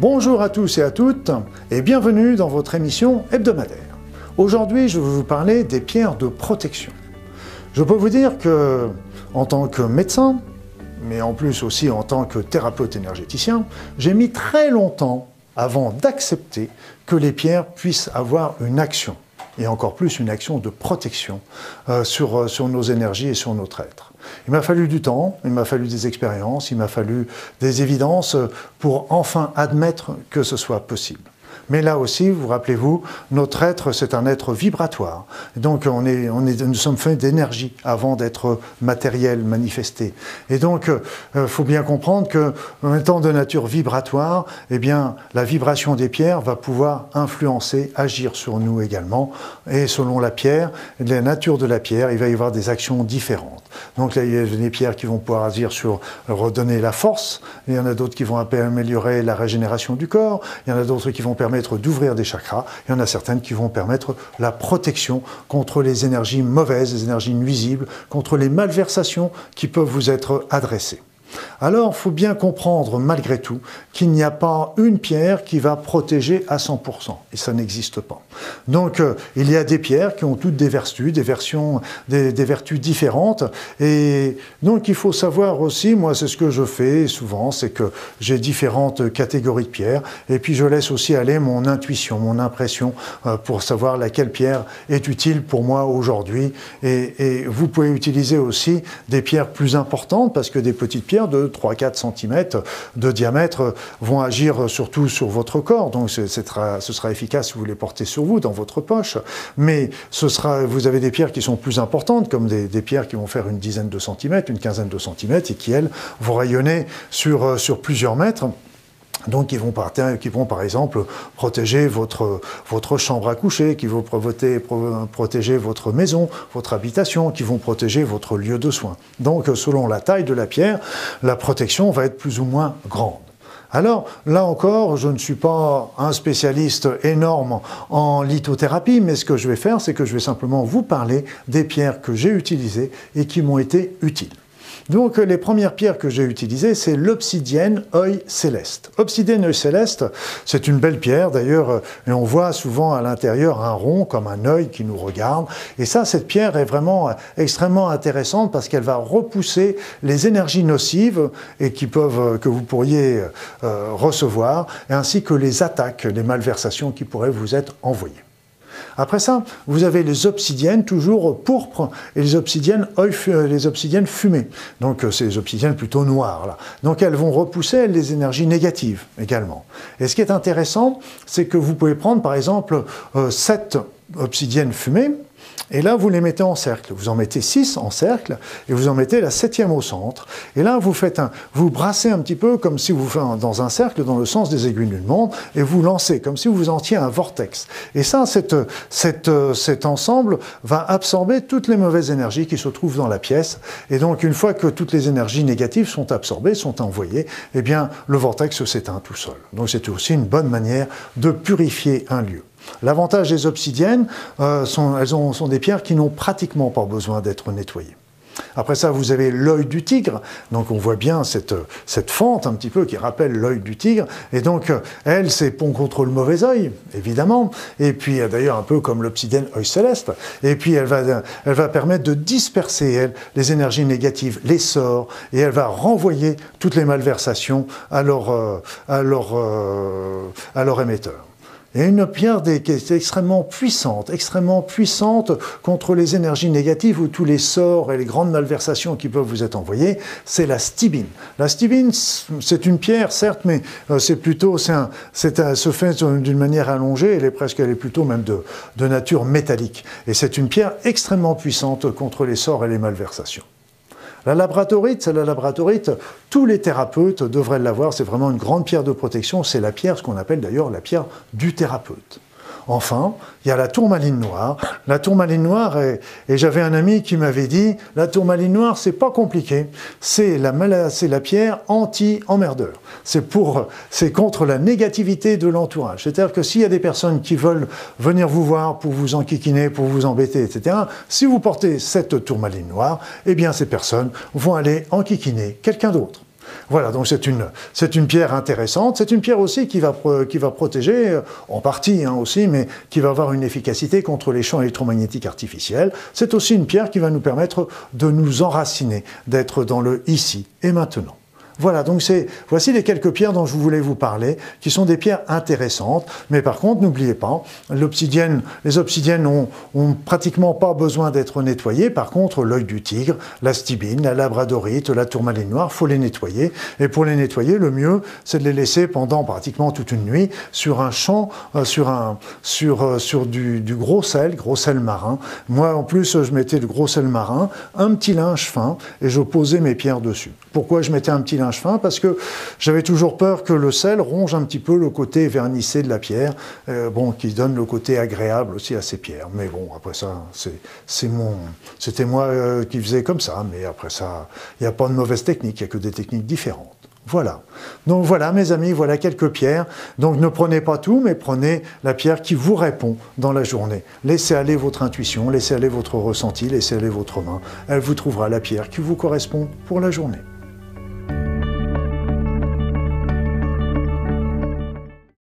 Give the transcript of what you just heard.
Bonjour à tous et à toutes et bienvenue dans votre émission hebdomadaire. Aujourd'hui, je vais vous parler des pierres de protection. Je peux vous dire que, en tant que médecin, mais en plus aussi en tant que thérapeute énergéticien, j'ai mis très longtemps avant d'accepter que les pierres puissent avoir une action, et encore plus une action de protection euh, sur, euh, sur nos énergies et sur notre être. Il m'a fallu du temps, il m'a fallu des expériences, il m'a fallu des évidences pour enfin admettre que ce soit possible. Mais là aussi, vous rappelez-vous, notre être, c'est un être vibratoire. Donc, on est, nous sommes faits d'énergie avant d'être matériel, manifesté. Et donc, il euh, faut bien comprendre que, étant de nature vibratoire, eh bien, la vibration des pierres va pouvoir influencer, agir sur nous également. Et selon la pierre, la nature de la pierre, il va y avoir des actions différentes. Donc, il y a des pierres qui vont pouvoir agir sur redonner la force. Il y en a d'autres qui vont améliorer la régénération du corps. Il y en a d'autres qui vont permettre d'ouvrir des chakras. Il y en a certaines qui vont permettre la protection contre les énergies mauvaises, les énergies nuisibles, contre les malversations qui peuvent vous être adressées. Alors, faut bien comprendre, malgré tout, qu'il n'y a pas une pierre qui va protéger à 100%, et ça n'existe pas. Donc, euh, il y a des pierres qui ont toutes des vertus, des versions, des, vertus différentes, et donc il faut savoir aussi, moi c'est ce que je fais souvent, c'est que j'ai différentes catégories de pierres, et puis je laisse aussi aller mon intuition, mon impression, euh, pour savoir laquelle pierre est utile pour moi aujourd'hui, et vous pouvez utiliser aussi des pierres plus importantes, parce que des petites pierres de 3-4 cm de diamètre vont agir surtout sur votre corps. Donc ce sera efficace si vous les portez sur vous, dans votre poche. Mais ce sera, vous avez des pierres qui sont plus importantes, comme des, pierres qui vont faire une dizaine de centimètres, une quinzaine de centimètres, et qui, elles, vont rayonner sur, sur plusieurs mètres. Donc, qui vont, par, exemple protéger votre, votre chambre à coucher, qui vont protéger votre maison, votre habitation, qui vont protéger votre lieu de soins. Donc, selon la taille de la pierre, la protection va être plus ou moins grande. Alors, là encore, je ne suis pas un spécialiste énorme en lithothérapie, mais ce que je vais faire, c'est que je vais simplement vous parler des pierres que j'ai utilisées et qui m'ont été utiles. Donc les premières pierres que j'ai utilisées, c'est l'obsidienne œil céleste. Obsidienne œil céleste, c'est une belle pierre d'ailleurs, et on voit souvent à l'intérieur un rond comme un œil qui nous regarde. Et ça, cette pierre est vraiment extrêmement intéressante parce qu'elle va repousser les énergies nocives et qui peuvent, que vous pourriez euh, recevoir, ainsi que les attaques, les malversations qui pourraient vous être envoyées. Après ça, vous avez les obsidiennes toujours pourpres et les obsidiennes, euh, les obsidiennes fumées. Donc euh, c'est les obsidiennes plutôt noires. Donc elles vont repousser les énergies négatives également. Et ce qui est intéressant, c'est que vous pouvez prendre par exemple euh, sept obsidiennes fumées et là, vous les mettez en cercle. Vous en mettez six en cercle et vous en mettez la septième au centre. Et là, vous faites un, vous brassez un petit peu comme si vous faites dans un cercle dans le sens des aiguilles d'une montre et vous lancez comme si vous entiez un vortex. Et ça, cet ensemble va absorber toutes les mauvaises énergies qui se trouvent dans la pièce. Et donc, une fois que toutes les énergies négatives sont absorbées, sont envoyées, eh bien, le vortex s'éteint tout seul. Donc, c'est aussi une bonne manière de purifier un lieu. L'avantage des obsidiennes, euh, sont, elles sont des pierres qui n'ont pratiquement pas besoin d'être nettoyées. Après ça, vous avez l'œil du tigre. Donc on voit bien cette, cette fente un petit peu qui rappelle l'œil du tigre. Et donc elle, c'est pont contre le mauvais œil, évidemment. Et puis d'ailleurs un peu comme l'obsidienne œil céleste. Et puis elle va, elle va permettre de disperser elle, les énergies négatives, les sorts, et elle va renvoyer toutes les malversations à leur, euh, à leur, euh, à leur émetteur. Et une pierre qui est extrêmement puissante, extrêmement puissante contre les énergies négatives ou tous les sorts et les grandes malversations qui peuvent vous être envoyées, c'est la stibine. La stibine, c'est une pierre, certes, mais euh, c'est plutôt, c'est se fait d'une manière allongée, elle est presque, elle est plutôt même de, de nature métallique. Et c'est une pierre extrêmement puissante contre les sorts et les malversations. La labratorite, c'est la labratorite, tous les thérapeutes devraient l'avoir, c'est vraiment une grande pierre de protection, c'est la pierre, ce qu'on appelle d'ailleurs la pierre du thérapeute. Enfin, il y a la tourmaline noire. La tourmaline noire, et, j'avais un ami qui m'avait dit, la tourmaline noire, c'est pas compliqué. C'est la, la pierre anti-emmerdeur. C'est c'est contre la négativité de l'entourage. C'est-à-dire que s'il y a des personnes qui veulent venir vous voir pour vous enquiquiner, pour vous embêter, etc., si vous portez cette tourmaline noire, eh bien, ces personnes vont aller enquiquiner quelqu'un d'autre. Voilà, donc c'est une, c'est une pierre intéressante. C'est une pierre aussi qui va, qui va protéger, euh, en partie hein, aussi, mais qui va avoir une efficacité contre les champs électromagnétiques artificiels. C'est aussi une pierre qui va nous permettre de nous enraciner, d'être dans le ici et maintenant. Voilà, donc c'est voici les quelques pierres dont je voulais vous parler, qui sont des pierres intéressantes. Mais par contre, n'oubliez pas, l'obsidienne, les obsidiennes ont, ont pratiquement pas besoin d'être nettoyées. Par contre, l'œil du tigre, la stibine, la labradorite, la tourmaline noire, faut les nettoyer. Et pour les nettoyer, le mieux, c'est de les laisser pendant pratiquement toute une nuit sur un champ, euh, sur un, sur, euh, sur du, du gros sel, gros sel marin. Moi, en plus, je mettais du gros sel marin, un petit linge fin, et je posais mes pierres dessus. Pourquoi je mettais un petit fin parce que j'avais toujours peur que le sel ronge un petit peu le côté vernissé de la pierre, euh, bon, qui donne le côté agréable aussi à ces pierres. Mais bon, après ça, c'est mon, c'était moi euh, qui faisais comme ça. Mais après ça, il n'y a pas de mauvaise technique, il n'y a que des techniques différentes. Voilà. Donc voilà, mes amis, voilà quelques pierres. Donc ne prenez pas tout, mais prenez la pierre qui vous répond dans la journée. Laissez aller votre intuition, laissez aller votre ressenti, laissez aller votre main. Elle vous trouvera la pierre qui vous correspond pour la journée.